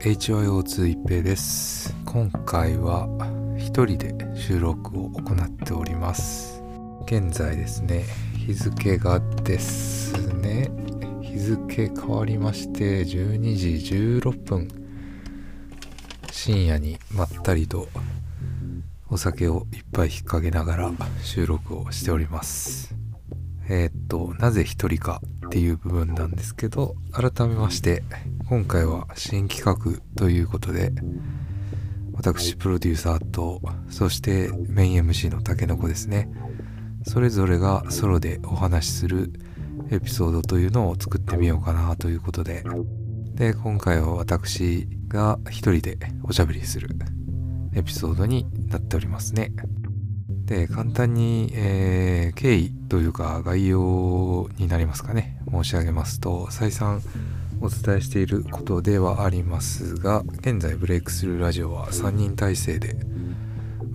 HYO2 一平です。今回は一人で収録を行っております。現在ですね日付がですね日付変わりまして12時16分。深夜にまったりとお酒をいっぱい引っ掛けながら収録をしております。えー、っとなぜ一人かっていう部分なんですけど改めまして今回は新企画ということで私プロデューサーとそしてメイン MC のたけのこですね。それぞれがソロでお話しするエピソードというのを作ってみようかなということで。で今回は私が一人でおしゃべりするエピソードになっておりますね。で簡単に、えー、経緯というか概要になりますかね。申し上げますと再三お伝えしていることではありますが現在ブレイクスルーラジオは3人体制で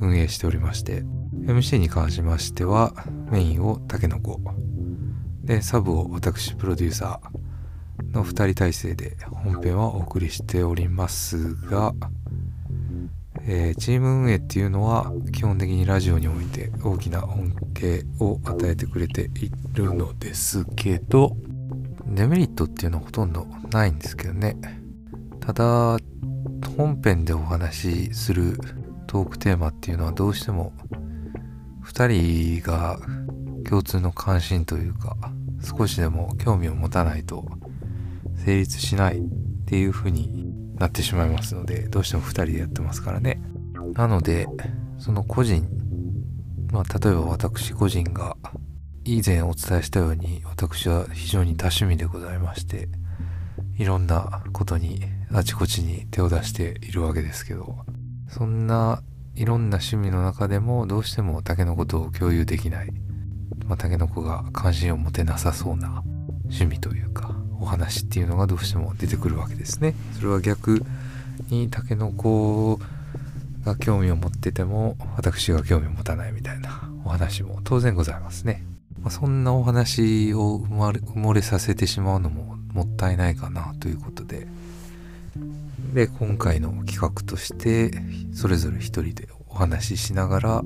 運営しておりまして MC に関しましてはメインをタケノコでサブを私プロデューサーの2人体制で本編はお送りしておりますが、えー、チーム運営っていうのは基本的にラジオにおいて大きな恩恵を与えてくれているのですけどデメリットっていうのはほとんどないんですけどね。ただ本編でお話しするトークテーマっていうのはどうしても2人が共通の関心というか少しでも興味を持たないと成立しないっていう風になってしまいますのでどうしても2人でやってますからね。なのでその個人まあ例えば私個人が以前お伝えしたように私は非常に多趣味でございましていろんなことにあちこちに手を出しているわけですけどそんないろんな趣味の中でもどうしても竹のこと共有できない、まあ、竹の子が関心を持てなさそうな趣味というかお話っていうのがどうしても出てくるわけですね。それは逆に竹の子が興味を持ってても私が興味を持たないみたいなお話も当然ございますね。まあ、そんなお話を埋まれ埋もれさせてしまうのももったいないかなということでで今回の企画としてそれぞれ一人でお話ししながら、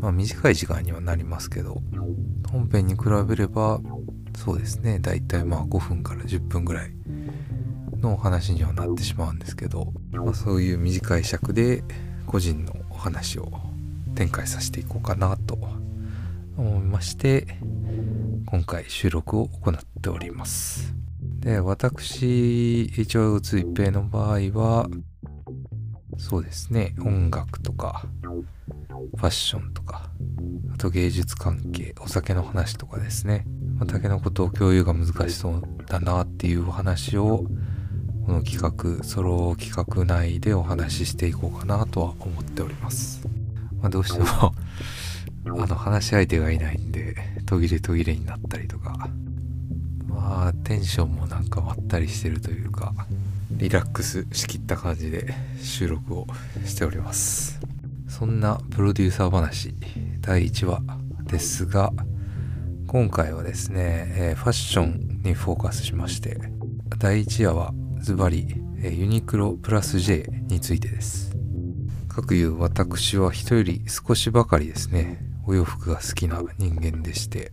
まあ、短い時間にはなりますけど本編に比べればそうですね。だいたいまあ5分から10分ぐらいのお話にはなってしまうんですけど、まあ、そういう短い尺で個人のお話を展開させていこうかなと思いまして今回収録を行っております。で、私、一応、つ一平の場合は、そうですね、音楽とか、ファッションとか、あと芸術関係、お酒の話とかですね、まあ、竹のことを共有が難しそうだなっていうお話を、この企画、ソロ企画内でお話ししていこうかなとは思っております。まあ、どうしても あの話し相手がいないんで、途切れ途切れになったりとか、まあテンションもなんかまったりしてるというかリラックスしきった感じで収録をしておりますそんなプロデューサー話第1話ですが今回はですね、えー、ファッションにフォーカスしまして第1話はズバリ、え、ユニクロプラス J についてです。各いう私は人より少しばかりですねお洋服が好きな人間でして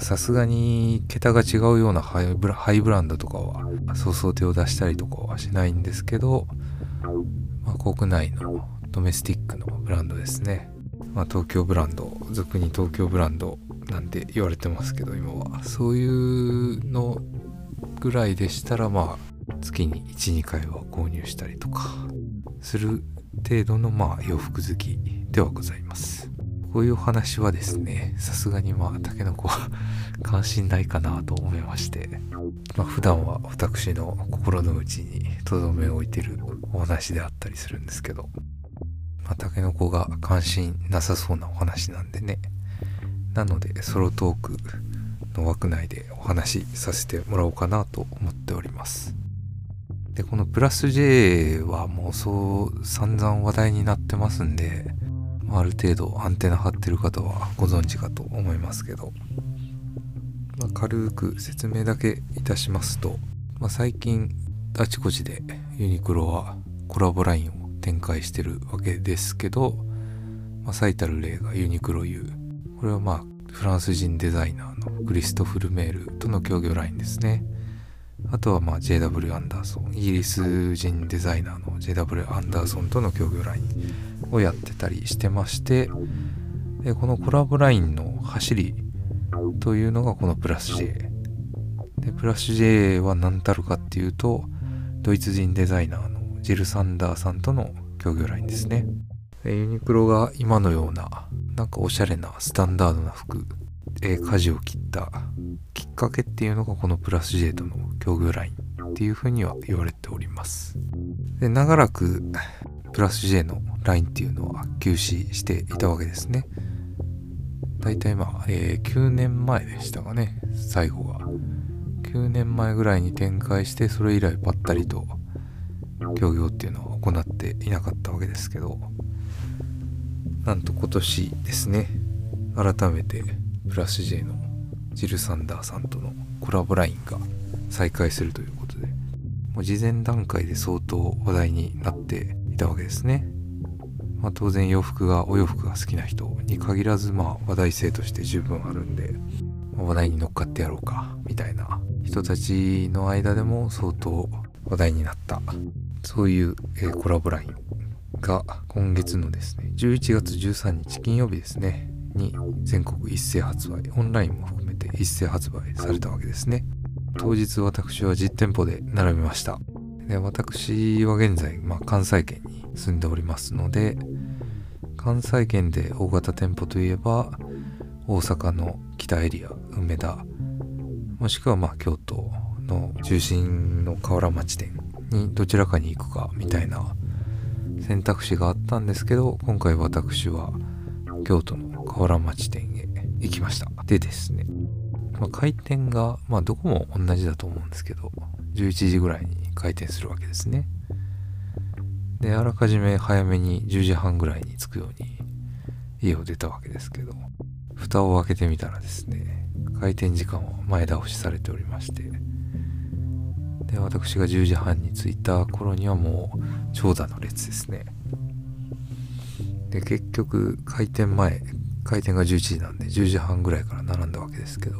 さすがに桁が違うようなハイブラハイブランドとかはそうそう手を出したりとかはしないんですけど、まあ、国内のドメスティックのブランドですね、まあ、東京ブランド俗に東京ブランドなんて言われてますけど今はそういうのぐらいでしたらまあ月に12回は購入したりとかする程度のまあ洋服好きではございますこういうお話はですね、さすがにまあ、タケノコは関心ないかなと思いまして、まあ、普段は私の心の内に留めを置いてるお話であったりするんですけど、まあ、タケノコが関心なさそうなお話なんでね。なので、ソロトークの枠内でお話しさせてもらおうかなと思っております。で、このプラス J はもうそう散々話題になってますんで、ある程度アンテナ張ってる方はご存知かと思いますけど、まあ、軽く説明だけいたしますと、まあ、最近あちこちでユニクロはコラボラインを展開してるわけですけど、まあ、最たる例がユニクロ U これはまあフランス人デザイナーのクリストフルメールとの協業ラインですね。あとはまあ JW アンダーソンイギリス人デザイナーの JW アンダーソンとの協業ラインをやってたりしてましてでこのコラボラインの走りというのがこのプラス J でプラス J は何たるかっていうとドイツ人デザイナーのジル・サンダーさんとの協業ラインですね。ユニクロが今のようななんかおしゃれなスタンダードな服え舵を切ったきっかけっていうのがこのプラス J との協業ラインっていうふうには言われております。で長らくプラス J のラインっていうのは休止していたわけですね。大体まあ、えー、9年前でしたかね最後が9年前ぐらいに展開してそれ以来ぱったりと協業っていうのは行っていなかったわけですけど。なんと今年ですね。改めてプラス J のジル・サンダーさんとのコラボラインが再開するということでもう事前段階で相当話題になっていたわけですね、まあ、当然洋服がお洋服が好きな人に限らずまあ話題性として十分あるんで、まあ、話題に乗っかってやろうかみたいな。人たちの間でも相当話題になった。そういう、えー、コラボライン。が今月のですね11月13日金曜日ですねに全国一斉発売オンラインも含めて一斉発売されたわけですね。当日私は実店舗で並びました。で私は現在、まあ、関西圏に住んでおりますので関西圏で大型店舗といえば大阪の北エリア梅田もしくはまあ京都の中心の河原町店にどちらかに行くかみたいな選択肢があったんですけど今回私は京都の河原町店へ行きました。でですね、まあ、開店がまあどこも同じだと思うんですけど11時ぐらいに開店するわけですね。であらかじめ早めに10時半ぐらいに着くように家を出たわけですけど蓋を開けてみたらですね開店時間は前倒しされておりましてで私が10時半に着いた頃にはもう長蛇の列ですね。で結局開店前開店が11時なんで10時半ぐらいから並んだわけですけど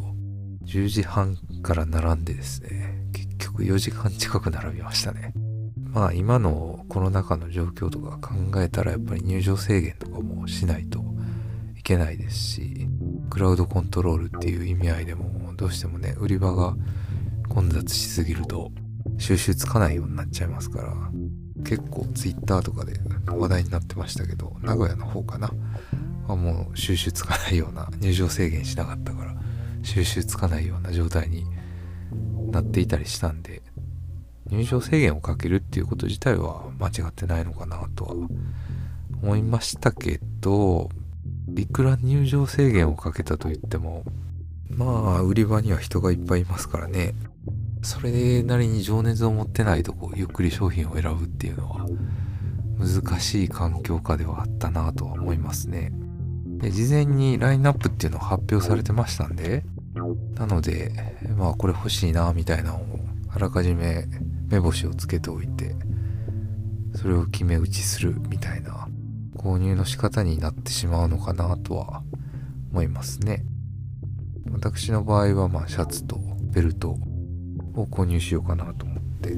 10時半から並んでですね結局4時間近く並びましたね。まあ今のコロナ禍の状況とか考えたらやっぱり入場制限とかもしないといけないですしクラウドコントロールっていう意味合いでもどうしてもね売り場が混雑しすぎると収集つかないようになっちゃいますから結構 twitter とかで話題になってましたけど名古屋の方かな。はもう収集つかないような入場制限しなかったから収集つかないような状態になっていたりしたんで入場制限をかけるっていうこと自体は間違ってないのかなとは思いましたけどいくら入場制限をかけたといってもまあ売り場には人がいっぱいいますからね。それなりに情熱を持ってないとこうゆっくり商品を選ぶっていうのは難しい環境下ではあったなとは思いますね。で事前にラインナップっていうのを発表されてましたんでなのでまあこれ欲しいなみたいなのをあらかじめ目星をつけておいてそれを決め打ちするみたいな購入の仕方になってしまうのかなとは思いますね。私の場合はまあシャツとベルトを購入しようかなと思って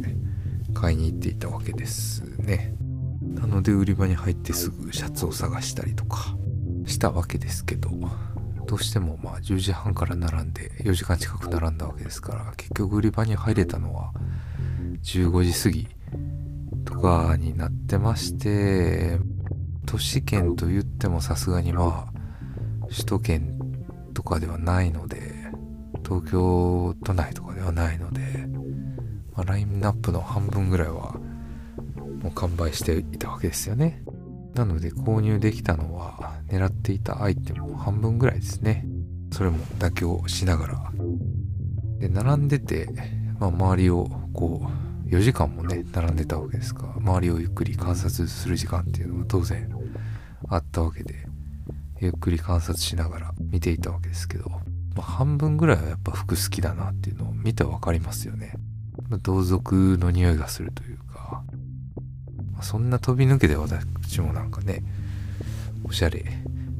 買いに行っていたわけですね。なので売り場に入ってすぐシャツを探したりとかしたわけですけどどうしてもまあ10時半から並んで4時間近く並んだわけですから結局売り場に入れたのは15時過ぎとかになってまして都市圏と言ってもさすがにまあ首都圏とかではないので東京都内とかではないので、まあ、ラインナップの半分ぐらいはもう完売していたわけですよね。なので購入できたのは狙っていたアイテムの半分ぐらいですね。それも妥協しながら。で並んでて、まあ、周りをこう4時間もね並んでたわけですから周りをゆっくり観察する時間っていうのが当然あったわけでゆっくり観察しながら見ていたわけですけど、まあ、半分ぐらいはやっぱ服好きだなっていうのを見てわかりますよね。同族の匂いがするというか。まそんな飛び抜けて私もなんかねおしゃれ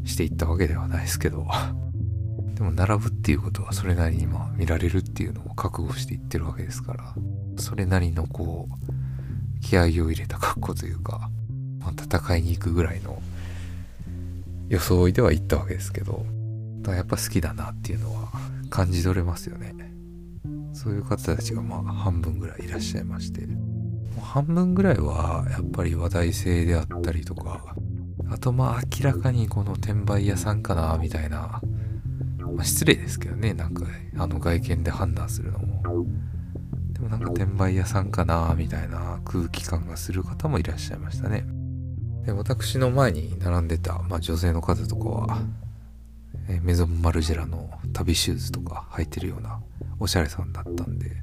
していったわけではないですけど。でも並ぶっていうことはそれなりにまあ見られるっていうのを覚悟していってるわけですから。それなりのこう気合を入れた格好というか、まあ、戦いに行くぐらいの装いでは行ったわけですけど。だからやっぱ好きだなっていうのは感じ取れますよね。そういう方たちがまあ半分ぐらいいらっしゃいまして。半分ぐらいはやっぱり話題性であったりとかあとまあ明らかにこの転売屋さんかなみたいな、まあ、失礼ですけどねなんかあの外見で判断するのも。でもなんか転売屋さんかなみたいな空気感がする方もいらっしゃいましたね。で私の前に並んでた、まあ、女性の方とかは、えメゾンマルジェラの旅シューズとか履いてるようなおしゃれさんだったんで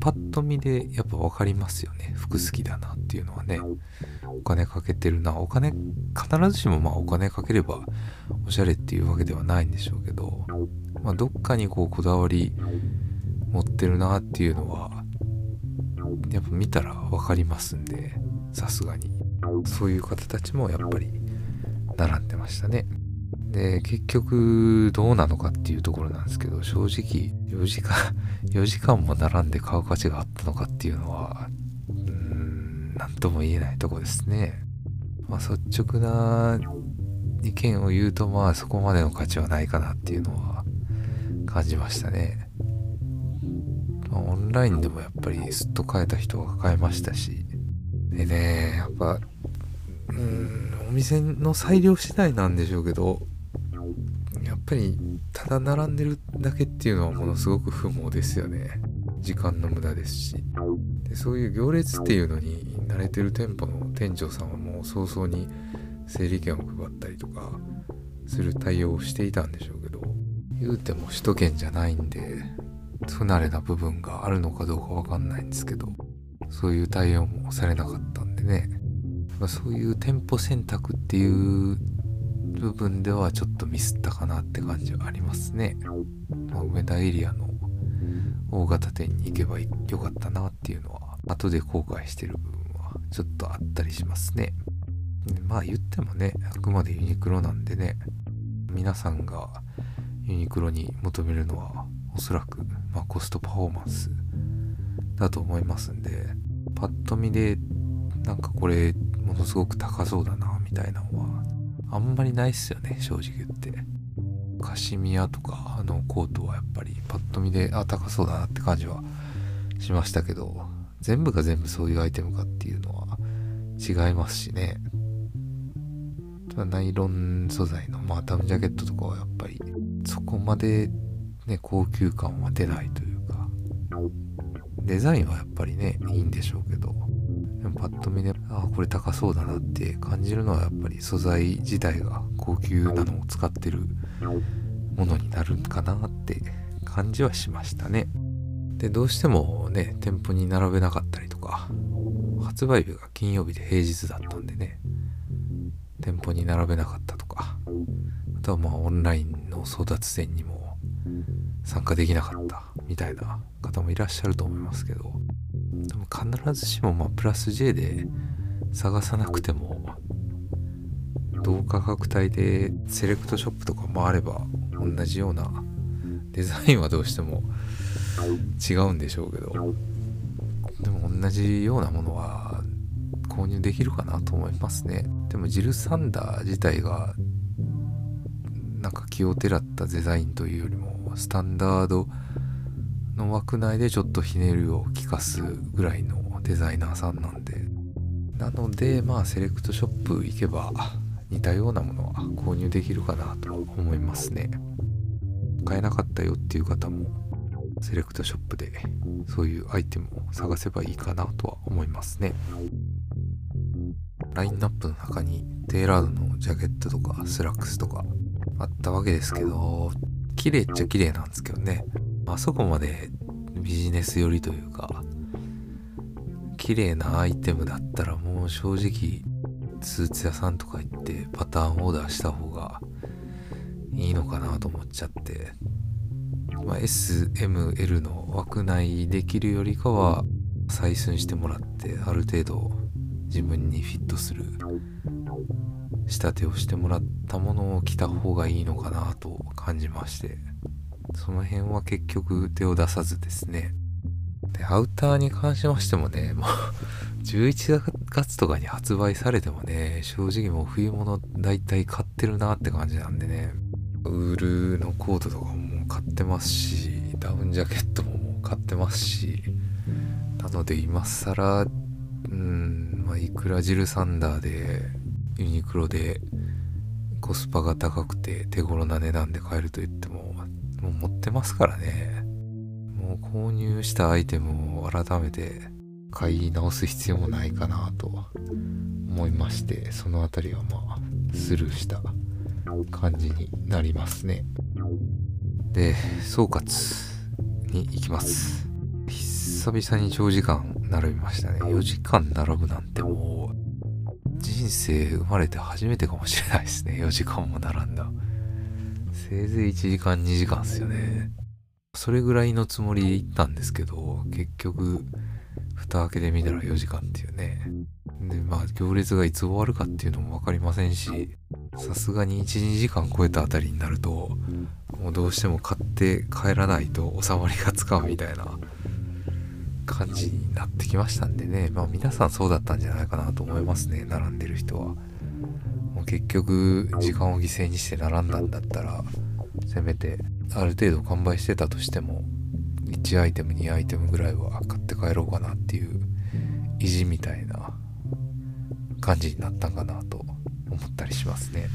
パッと見でやっぱ分かりますよね。服好きだなっていうのはね。お金かけてるな。お金必ずしもまあお金かければおしゃれっていうわけではないんでしょうけど、まあ、どっかにこうこだわり持ってるなっていうのはやっぱ見たら分かりますんでさすがに。そういう方たちもやっぱり並んでましたね。で結局どうなのかっていうところなんですけど正直4時間 4時間も並んで買う価値があったのかっていうのはうーん何とも言えないとこですね。まあ率直な意見を言うとまあそこまでの価値はないかなっていうのは感じましたね、まあ、オンラインでもやっぱりすっと買えた人が買えましたし。でねやっぱうんお店の裁量次第なんでしょうけどぱりただ並んでるだけっていうのはものすごく不毛ですよね。時間の無駄ですし。でそういう行列っていうのに慣れてる店舗の店長さんはもう早々に整理券を配ったりとかする対応をしていたんでしょうけど言うても首都圏じゃないんで不慣れな部分があるのかどうかわかんないんですけどそういう対応もされなかったんでね、まあ、そういう店舗選択っていう部分ではちょっとミスったかなって感じはありますね。まあ、梅田エリアの大型店に行けばよかったなっていうのは後で後悔してる部分はちょっとあったりしますね。まあ言ってもね、あくまでユニクロなんでね、皆さんがユニクロに求めるのはおそらく、まあ、コストパフォーマンスだと思いますんで、パッと見でなんかこれものすごく高そうだなみたいなのはあんまりないっすよね正直言って。カシミヤとかあのコートはやっぱりパッと見であ高そうだなって感じはしましたけど全部が全部そういうアイテムかっていうのは違いますしね。ナイロン素材のまあダウンジャケットとかはやっぱりそこまでね高級感は出ないというかデザインはやっぱりねいいんでしょうけどでもパッと見で、ああ、これ高そうだなって感じるのはやっぱり素材自体が高級なのを使ってるものになるかなって感じはしましたね。で、どうしてもね、店舗に並べなかったりとか、発売日が金曜日で平日だったんでね、店舗に並べなかったとか、あとはまあオンラインの争奪戦にも参加できなかったみたいな方もいらっしゃると思いますけど、でも必ずしもまあプラス J で探さなくても同価格帯でセレクトショップとかもあれば同じようなデザインはどうしても違うんでしょうけどでも同じようなものは購入できるかなと思いますね。でもジルサンダー自体がなんか気をてらったデザインというよりもスタンダードの枠内でちょっとひねりを利かすぐらいのデザイナーさんなんで。なのでまあセレクトショップ行けば似たようなものは購入できるかなと思いますね。買えなかったよっていう方もセレクトショップでそういうアイテムを探せばいいかなとは思いますね。ラインナップの中にテーラードのジャケットとかスラックスとかあったわけですけど綺麗っちゃ綺麗なんですけどね。あそこまでビジネス寄りというか綺麗なアイテムだったらもう正直スーツ屋さんとか行ってパターンオーダーした方がいいのかなと思っちゃって、まあ、SML の枠内できるよりかは採寸してもらってある程度自分にフィットする仕立てをしてもらったものを着た方がいいのかなと感じまして。その辺は結局手を出さずですね。でアウターに関しましてもねもう 11月とかに発売されてもね正直もう冬物大体買ってるなって感じなんでね。ウールのコートとかも買ってますしダウンジャケットももう買ってますしなので今更うんまあいくらジルサンダーでユニクロでコスパが高くて手頃な値段で買えると言ってももう持ってますからね。もう購入したアイテムを改めて買い直す必要もないかなと思いましてその辺りはまあスルーした感じになりますね。で総括に行きます。久々に長時間並びましたね。4時間並ぶなんてもう人生生まれて初めてかもしれないですね。4時間も並んだ。せいぜい1時間2時間っすよね。それぐらいのつもりで行ったんですけど結局蓋開けてみたら4時間っていうね。でまあ行列がいつ終わるかっていうのも分かりませんしさすがに12時間超えたあたりになるともうどうしても買って帰らないと収まりがつかんみたいな感じになってきましたんでね。まあ皆さんそうだったんじゃないかなと思いますね並んでる人は。もう結局時間を犠牲にして並んだんだったらせめてある程度完売してたとしても1アイテム2アイテムぐらいは買って帰ろうかなっていう意地みたいな感じになったんかなと思ったりしますね。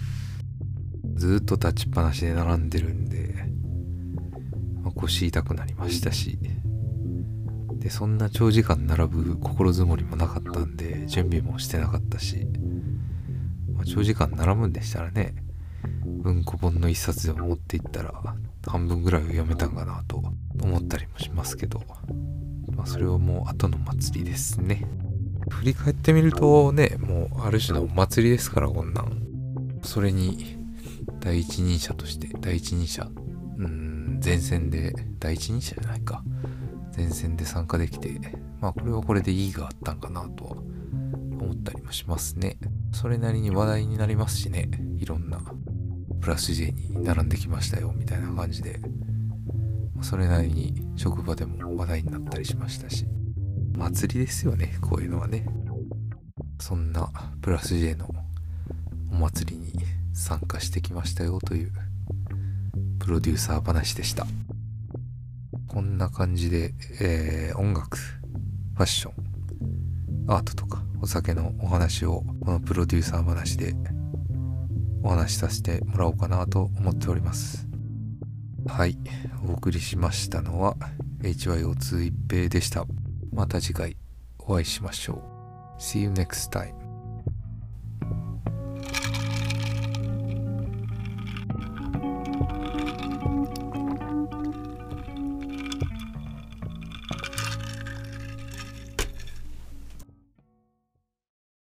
ずっと立ちっぱなしで並んでるんで、まあ、腰痛くなりましたしでそんな長時間並ぶ心づもりもなかったんで準備もしてなかったし、まあ、長時間並ぶんでしたらね文庫本の一冊でも持っていったら半分ぐらいを読めたんかなと思ったりもしますけど、まあ、それはもう後の祭りですね。振り返ってみるとねもうある種のお祭りですからこんなん。それに第一人者として第一人者うん前線で第一人者じゃないか。前線で参加できてまあこれはこれでいいがあったんかなとは思ったりもしますね。それなりに話題になりますしねいろんな。プラス J に並んできましたよみたいな感じでそれなりに職場でも話題になったりしましたし祭りですよねこういうのはね。そんなプラス J のお祭りに参加してきましたよというプロデューサー話でした。こんな感じで、えー、音楽ファッションアートとかお酒のお話をこのプロデューサー話でお話しさせてもらおうかなと思っております。はい。お送りしましたのは HYO2 一平でした。また次回お会いしましょう。See you next time.